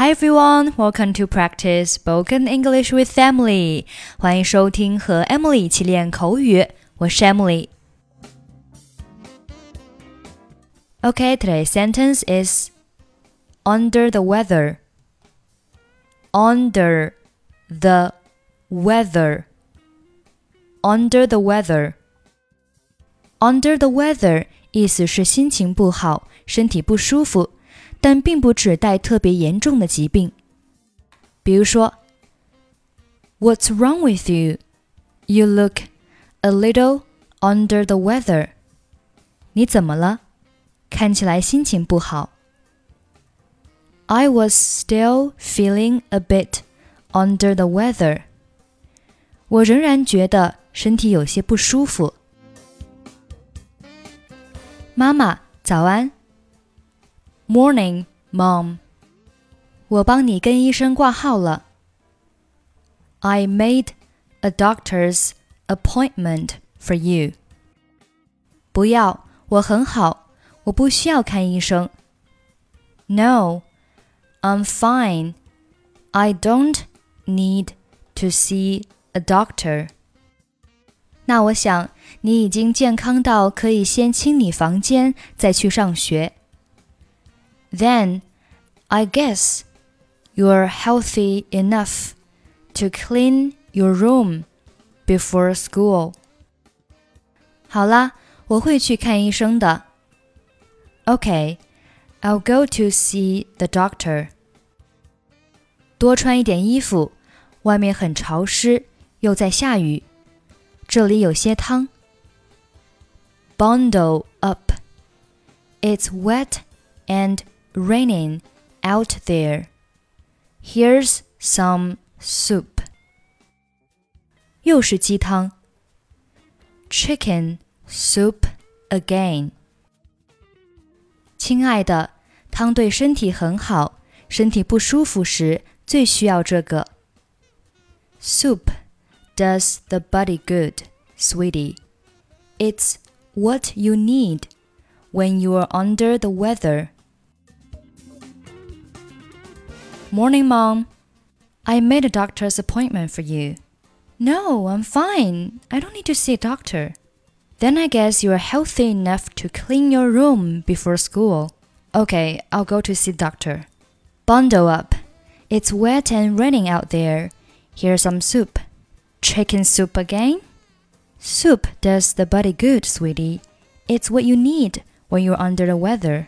Hi everyone, welcome to practice spoken English with Emily. 欢迎收听和 Emily 一起练口语，我是 Emily。Okay, today's sentence is under the weather. Under the weather. Under the weather. Under the weather 意思是心情不好，身体不舒服。 但并不指代特别严重的疾病。比如说，What's wrong with you? You look a little under the weather. 你怎么了？看起来心情不好。I was still feeling a bit under the weather. 我仍然觉得身体有些不舒服。妈妈，早安。Morning, Mom. 我帮你跟医生挂号了。I made a doctor's appointment for you. 不要，我很好，我不需要看医生。No, I'm fine. I don't need to see a doctor. 那我想你已经健康到可以先清理房间，再去上学。 then I guess you're healthy enough to clean your room before school. 好啦，我会去看医生的。Okay, I'll go to see the doctor. 多穿一点衣服，外面很潮湿，又在下雨，这里有些汤。Bundle up. It's wet and raining out there. Here's some soup. 又是鸡汤。Chicken soup again. 亲爱的，汤对身体很好，身体不舒服时最需要这个。Soup does the body good, sweetie. It's what you need when you're under the weather. Morning, Mom. I made a doctor's appointment for you. No, I'm fine. I don't need to see a doctor. Then I guess you're healthy enough to clean your room before school. Okay, I'll go to see doctor. Bundle up. It's wet and raining out there. Here's some soup. Chicken soup again? Soup does the body good, sweetie. It's what you need when you're under the weather.